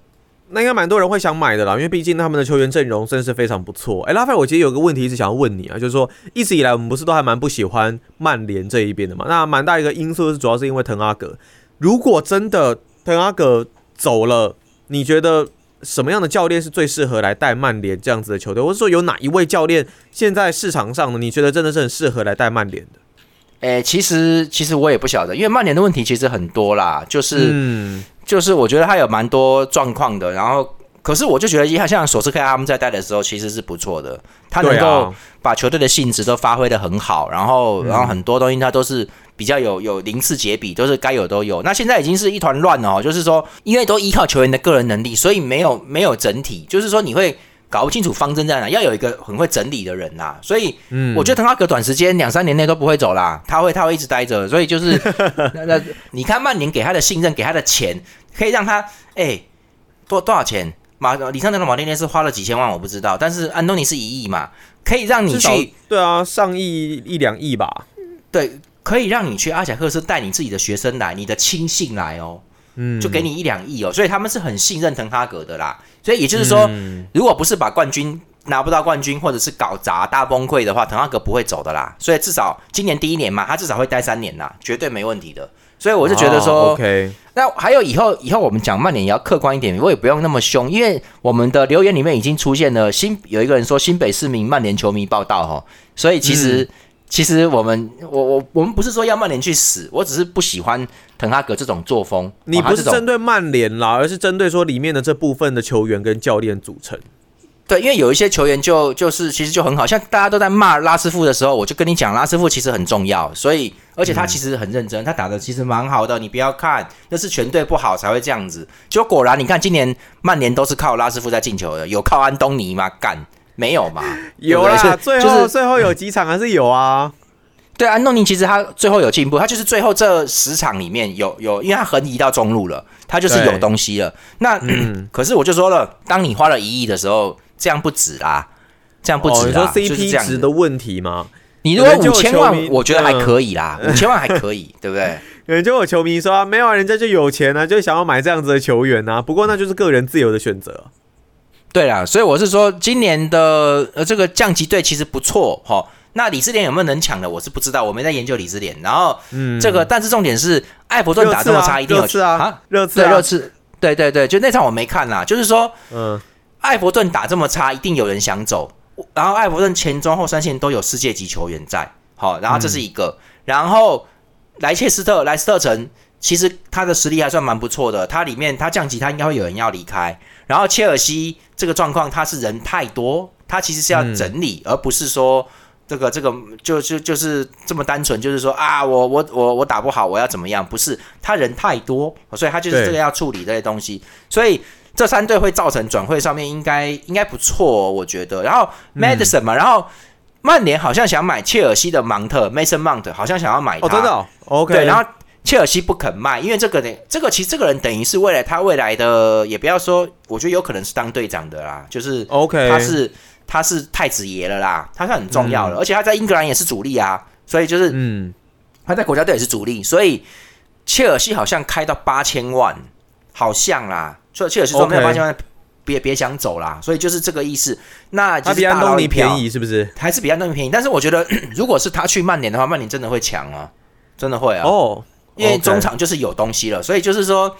那应该蛮多人会想买的啦，因为毕竟他们的球员阵容真的是非常不错。哎，拉菲，我其实有个问题一直想要问你啊，就是说一直以来我们不是都还蛮不喜欢曼联这一边的嘛？那蛮大一个因素是主要是因为滕阿格。如果真的滕阿格走了，你觉得？什么样的教练是最适合来带曼联这样子的球队？或者说有哪一位教练现在市场上呢？你觉得真的是很适合来带曼联的？诶，其实其实我也不晓得，因为曼联的问题其实很多啦，就是就是我觉得他有蛮多状况的，然后。可是我就觉得，他像索斯克亚他们在带的时候，其实是不错的。他能够把球队的性质都发挥的很好，然后然后很多东西他都是比较有有零次解比，都是该有都有。那现在已经是一团乱了哦，就是说，因为都依靠球员的个人能力，所以没有没有整体，就是说你会搞不清楚方针在哪，要有一个很会整理的人呐。所以，嗯，我觉得滕哈格短时间两三年内都不会走啦，他会他会一直待着。所以就是 那那你看曼联给他的信任，给他的钱，可以让他哎多多少钱？马里桑德罗马丁内是花了几千万，我不知道，但是安东尼是一亿嘛，可以让你去，对啊，上亿一两亿吧，对，可以让你去阿贾克斯带你自己的学生来，你的亲信来哦，嗯，就给你一两亿哦，所以他们是很信任滕哈格的啦，所以也就是说，如果不是把冠军拿不到冠军，或者是搞砸大崩溃的话，滕哈格不会走的啦，所以至少今年第一年嘛，他至少会待三年啦，绝对没问题的。所以我就觉得说，OK，那还有以后以后我们讲曼联也要客观一点，我也不用那么凶，因为我们的留言里面已经出现了新有一个人说新北市民曼联球迷报道哈，所以其实其实我们我我我们不是说要曼联去死，我只是不喜欢滕哈格这种作风。你不是针对曼联啦，而是针对说里面的这部分的球员跟教练组成。对，因为有一些球员就就是其实就很好，像大家都在骂拉师傅的时候，我就跟你讲，拉师傅其实很重要，所以而且他其实很认真，他打的其实蛮好的。你不要看那是全队不好才会这样子，就果然你看今年曼联都是靠拉师傅在进球的，有靠安东尼吗？干没有嘛？有啦，最后最后有几场还是有啊。对，安东尼其实他最后有进步，他就是最后这十场里面有有，因为他横移到中路了，他就是有东西了。那 可是我就说了，当你花了一亿的时候。这样不止啦，这样不止啦，就是 CP 值的问题吗？你如果五千万，我觉得还可以啦，五千万还可以，对不对？有人就有球迷说，没有啊，人家就有钱啊，就想要买这样子的球员啊。不过那就是个人自由的选择。对啦，所以我是说，今年的呃这个降级队其实不错哈。那李智联有没有能抢的，我是不知道，我没在研究李智联。然后，嗯，这个但是重点是，艾弗顿打这么差，一定有热刺啊，热刺，热刺，对对对，就那场我没看啦，就是说，嗯。艾弗顿打这么差，一定有人想走。然后艾弗顿前中后三线都有世界级球员在，好，然后这是一个。然后莱切斯特莱斯特城其实他的实力还算蛮不错的，他里面他降级，他应该会有人要离开。然后切尔西这个状况，他是人太多，他其实是要整理，而不是说这个这个就就就是这么单纯，就是说啊，我我我我打不好，我要怎么样？不是，他人太多，所以他就是这个要处理这些东西。所以这三队会造成转会上面应该应该不错，我觉得。然后 Madison 嘛，然后曼联好像想买切尔西的芒特 Mason Mount，好像想要买他，真的 OK。对，然后切尔西不肯卖，因为这个呢，这个其实这个人等于是未来他未来的，也不要说，我觉得有可能是当队长的啦，就是 OK，他是。他是太子爷了啦，他是很重要的，而且他在英格兰也是主力啊，所以就是，嗯，他在国家队也是主力，所以切尔西好像开到八千万，好像啦，所以切尔西说没有八千万，别别想走啦，所以就是这个意思。那他比安东尼便宜是不是？还是比安东尼便宜？但是我觉得，如果是他去曼联的话，曼联真的会强啊，真的会啊，哦，因为中场就是有东西了，所以就是说。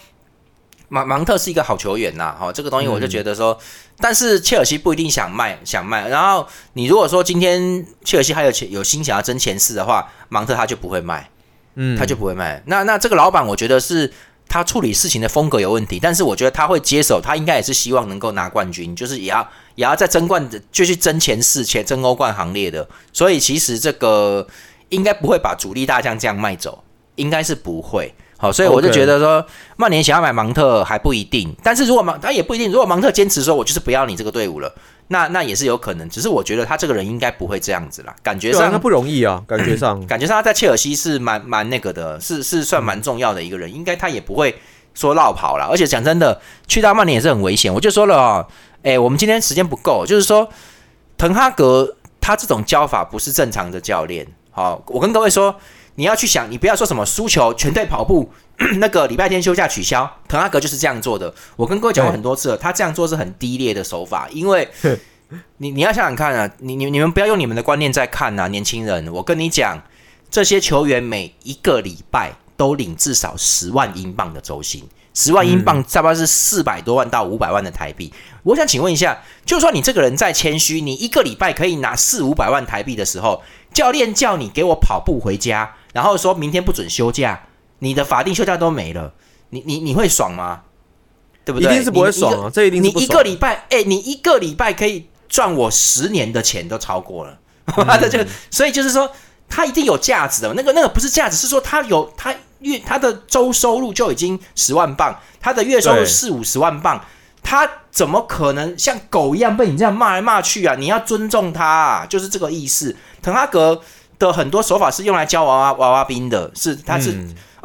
芒芒特是一个好球员呐，好，这个东西我就觉得说，但是切尔西不一定想卖，想卖。然后你如果说今天切尔西还有钱有心想要争前四的话，芒特他就不会卖，嗯，他就不会卖。那那这个老板我觉得是他处理事情的风格有问题，但是我觉得他会接手，他应该也是希望能够拿冠军，就是也要也要在争冠的就去争前四、前争欧冠行列的。所以其实这个应该不会把主力大将这样卖走，应该是不会。好，所以我就觉得说，曼联想要买芒特还不一定，但是如果芒他也不一定，如果芒特坚持说我就是不要你这个队伍了，那那也是有可能。只是我觉得他这个人应该不会这样子啦，感觉上他不容易啊，感觉上感觉上他在切尔西是蛮蛮那个的，是是算蛮重要的一个人，应该他也不会说绕跑了。而且讲真的，去到曼联也是很危险。我就说了哦，哎，我们今天时间不够，就是说滕哈格他这种教法不是正常的教练。好，我跟各位说。你要去想，你不要说什么输球全队跑步，那个礼拜天休假取消，滕哈格就是这样做的。我跟各位讲过很多次了，他这样做是很低劣的手法，因为 你你要想想看啊，你你你们不要用你们的观念在看呐，年轻人，我跟你讲，这些球员每一个礼拜都领至少十万英镑的周薪，十万英镑差不多是四百多万到五百万的台币。我想请问一下，就算你这个人再谦虚，你一个礼拜可以拿四五百万台币的时候，教练叫你给我跑步回家。然后说明天不准休假，你的法定休假都没了，你你你会爽吗？对不对？一定是不会爽啊！这一定你一个礼拜，哎，你一个礼拜可以赚我十年的钱都超过了，这就，所以就是说他一定有价值的。那个那个不是价值，是说他有他月他的周收入就已经十万镑，他的月收入四五十万镑，他怎么可能像狗一样被你这样骂来骂去啊？你要尊重他，啊，就是这个意思。滕哈格。的很多手法是用来教娃娃娃娃兵的，是他是，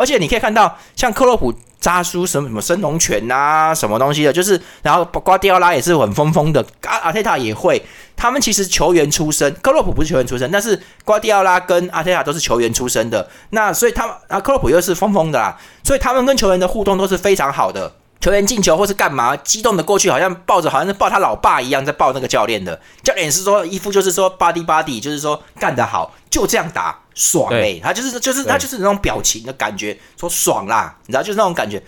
而且你可以看到，像克洛普扎苏什么什么升龙拳啊，什么东西的，就是然后瓜迪奥拉也是很疯疯的，阿阿泰塔也会，他们其实球员出身，克洛普不是球员出身，但是瓜迪奥拉跟阿泰塔都是球员出身的，那所以他们啊克洛普又是疯疯的啦，所以他们跟球员的互动都是非常好的。球员进球或是干嘛，激动的过去，好像抱着好像是抱他老爸一样，在抱那个教练的。教练是说，一副就是说，body body，就是说干得好，就这样打爽哎，他就是就是他就是那种表情的感觉，说爽啦，你知道就是那种感觉。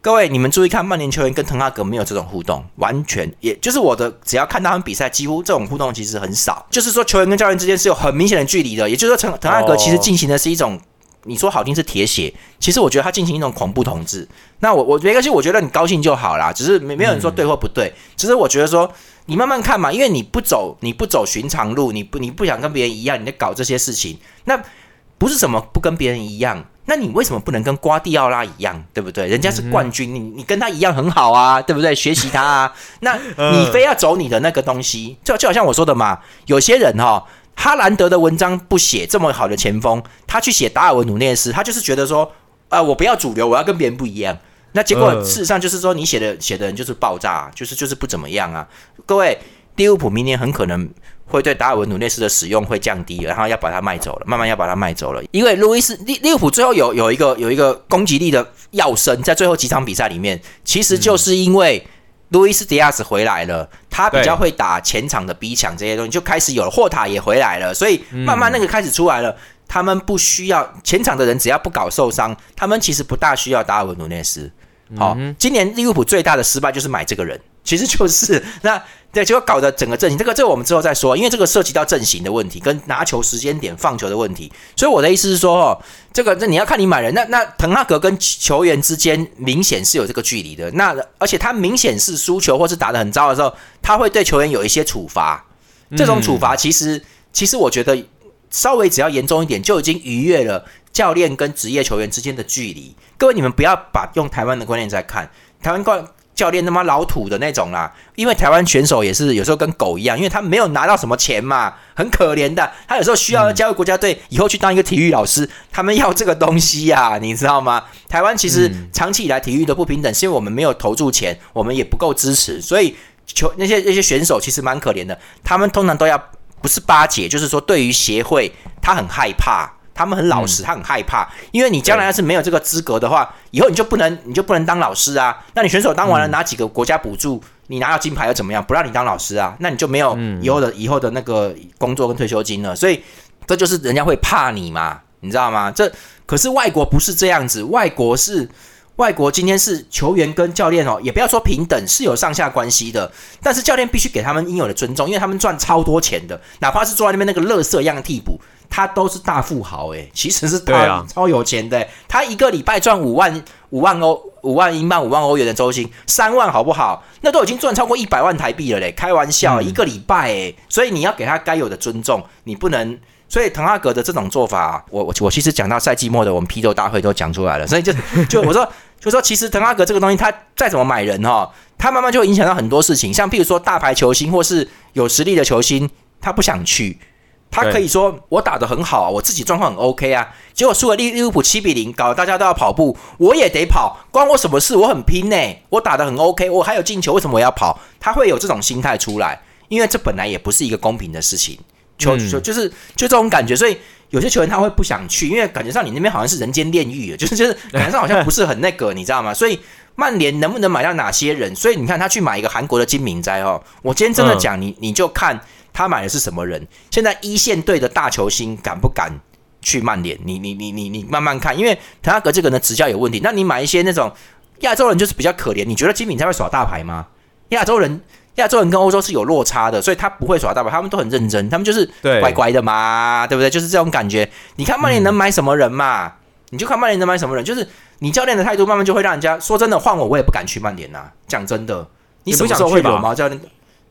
各位你们注意看，曼联球员跟滕哈格没有这种互动，完全也就是我的，只要看他们比赛，几乎这种互动其实很少。就是说球员跟教练之间是有很明显的距离的，也就是说，滕滕哈格其实进行的是一种。你说好听是铁血，其实我觉得他进行一种恐怖统治。那我我没关系，我觉得你高兴就好啦。只是没没有人说对或不对。只是我觉得说你慢慢看嘛，因为你不走你不走寻常路，你不你不想跟别人一样，你在搞这些事情，那不是什么不跟别人一样。那你为什么不能跟瓜迪奥拉一样，对不对？人家是冠军，你你跟他一样很好啊，对不对？学习他啊。那 你非要走你的那个东西，就就好像我说的嘛，有些人哈。哈兰德的文章不写这么好的前锋，他去写达尔文努涅斯，他就是觉得说，啊，我不要主流，我要跟别人不一样。那结果事实上就是说，你写的写的人就是爆炸，就是就是不怎么样啊。各位，利物浦明年很可能会对达尔文努涅斯的使用会降低，然后要把它卖走了，慢慢要把它卖走了。因为路易斯利利物浦最后有有一个有一个攻击力的要生，在最后几场比赛里面，其实就是因为。路易斯迪亚斯回来了，他比较会打前场的逼抢这些东西，就开始有了。霍塔也回来了，所以慢慢那个开始出来了。他们不需要前场的人，只要不搞受伤，他们其实不大需要达尔文努内斯。好，今年利物浦最大的失败就是买这个人，其实就是 那。对，结果搞得整个阵型，这个这个我们之后再说，因为这个涉及到阵型的问题，跟拿球时间点、放球的问题。所以我的意思是说，哦，这个这你要看你买人，那那滕哈格跟球员之间明显是有这个距离的。那而且他明显是输球或是打得很糟的时候，他会对球员有一些处罚。这种处罚其实其实我觉得稍微只要严重一点，就已经逾越了教练跟职业球员之间的距离。各位，你们不要把用台湾的观念在看台湾观。教练他妈老土的那种啦，因为台湾选手也是有时候跟狗一样，因为他没有拿到什么钱嘛，很可怜的。他有时候需要加入国家队，以后去当一个体育老师，他们要这个东西呀，你知道吗？台湾其实长期以来体育的不平等，是因为我们没有投注钱，我们也不够支持，所以球那些那些选手其实蛮可怜的。他们通常都要不是巴结，就是说对于协会他很害怕。他们很老实，他很害怕，因为你将来要是没有这个资格的话，以后你就不能，你就不能当老师啊。那你选手当完了，拿几个国家补助，你拿到金牌又怎么样？不让你当老师啊，那你就没有以后的以后的那个工作跟退休金了。所以这就是人家会怕你嘛，你知道吗？这可是外国不是这样子，外国是外国今天是球员跟教练哦，也不要说平等，是有上下关系的。但是教练必须给他们应有的尊重，因为他们赚超多钱的，哪怕是坐在那边那个乐色一样的替补。他都是大富豪哎，其实是他超有钱的。他一个礼拜赚五万五万欧五万英镑五万欧元的周薪，三万好不好？那都已经赚超过一百万台币了嘞！开玩笑，一个礼拜哎，所以你要给他该有的尊重，你不能。所以滕哈格的这种做法，我我我其实讲到赛季末的我们批斗大会都讲出来了。所以就 就我说就说，其实滕哈格这个东西，他再怎么买人哈，他慢慢就会影响到很多事情。像譬如说大牌球星或是有实力的球星，他不想去。他可以说我打的很好啊，我自己状况很 OK 啊，结果输了利利物浦七比零，搞得大家都要跑步，我也得跑，关我什么事？我很拼呢，我打的很 OK，我还有进球，为什么我要跑？他会有这种心态出来，因为这本来也不是一个公平的事情，球球就是就这种感觉，所以有些球员他会不想去，因为感觉上你那边好像是人间炼狱，就是就是感觉上好像不是很那个，你知道吗？所以曼联能不能买到哪些人？所以你看他去买一个韩国的金明斋哦，我今天真的讲你，你就看。他买的是什么人？现在一线队的大球星敢不敢去曼联？你你你你你慢慢看，因为滕哈格这个呢执教有问题。那你买一些那种亚洲人就是比较可怜。你觉得金敏才会耍大牌吗？亚洲人亚洲人跟欧洲是有落差的，所以他不会耍大牌，他们都很认真，他们就是乖乖的嘛，对不对？就是这种感觉。你看曼联能买什么人嘛？你就看曼联能买什么人，就是你教练的态度慢慢就会让人家说真的换我我也不敢去曼联呐。讲真的，你什么时候会有吗？教练？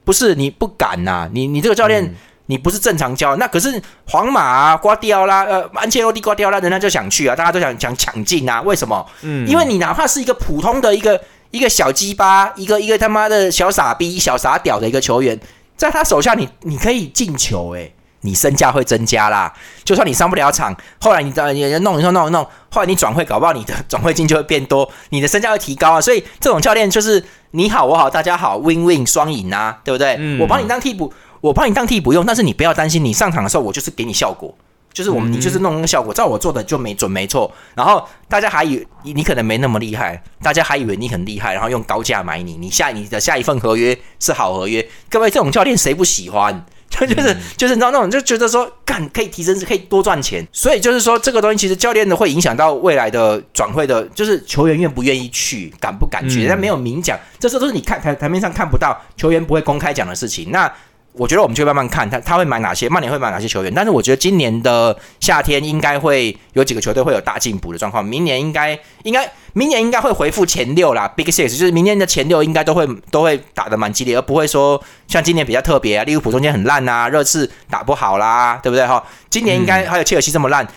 不是你不敢呐，你你这个教练你不是正常教，那可是皇马啊、瓜迪奥拉、呃、安切洛蒂、瓜迪奥拉，人家就想去啊，大家都想想抢进啊，为什么？嗯，因为你哪怕是一个普通的一个一个小鸡巴，一个一个他妈的小傻逼、小傻屌的一个球员，在他手下，你你可以进球，诶，你身价会增加啦。就算你上不了场，后来你的也弄一弄弄一弄，后来你转会搞不好你的 转会金就会变多，你的身价会提高啊。所以这种教练就是。你好，我好，大家好，win win 双赢啊，对不对？我帮你当替补，我帮你当替补用，但是你不要担心，你上场的时候我就是给你效果，就是我们你就是弄那个效果，照我做的就没准没错。然后大家还以为你可能没那么厉害，大家还以为你很厉害，然后用高价买你，你下你的下一份合约是好合约。各位这种教练谁不喜欢？就是就是你知道那种就觉得说干可以提升可以多赚钱，所以就是说这个东西其实教练的会影响到未来的转会的，就是球员愿不愿意去，敢不敢去，但没有明讲，这些都是你看台台面上看不到，球员不会公开讲的事情。那。我觉得我们就慢慢看他他会买哪些，曼联会买哪些球员。但是我觉得今年的夏天应该会有几个球队会有大进步的状况。明年应该应该明年应该会回复前六啦，Big Six 就是明年的前六应该都会都会打得蛮激烈，而不会说像今年比较特别啊，利物浦中间很烂啊，热刺打不好啦，对不对哈？今年应该还有切尔西这么烂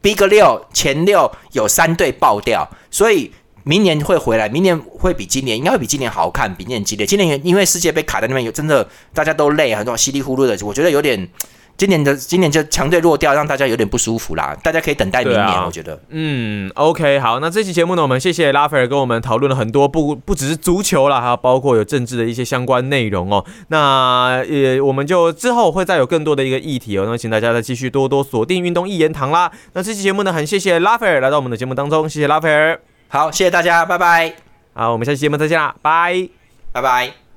，Big 六前六有三队爆掉，所以。明年会回来，明年会比今年应该会比今年好看，比今年激烈。今年因为世界杯卡在那边，有真的大家都累，很多稀里糊涂的，我觉得有点今年的今年就强队弱掉，让大家有点不舒服啦。大家可以等待明年，我觉得。嗯，OK，好，那这期节目呢，我们谢谢拉斐尔跟我们讨论了很多，不不只是足球啦，还有包括有政治的一些相关内容哦。那也我们就之后会再有更多的一个议题哦，那请大家再继续多多锁定运动一言堂啦。那这期节目呢，很谢谢拉斐尔来到我们的节目当中，谢谢拉斐尔。好，谢谢大家，拜拜。好，我们下期节目再见啦，拜拜拜。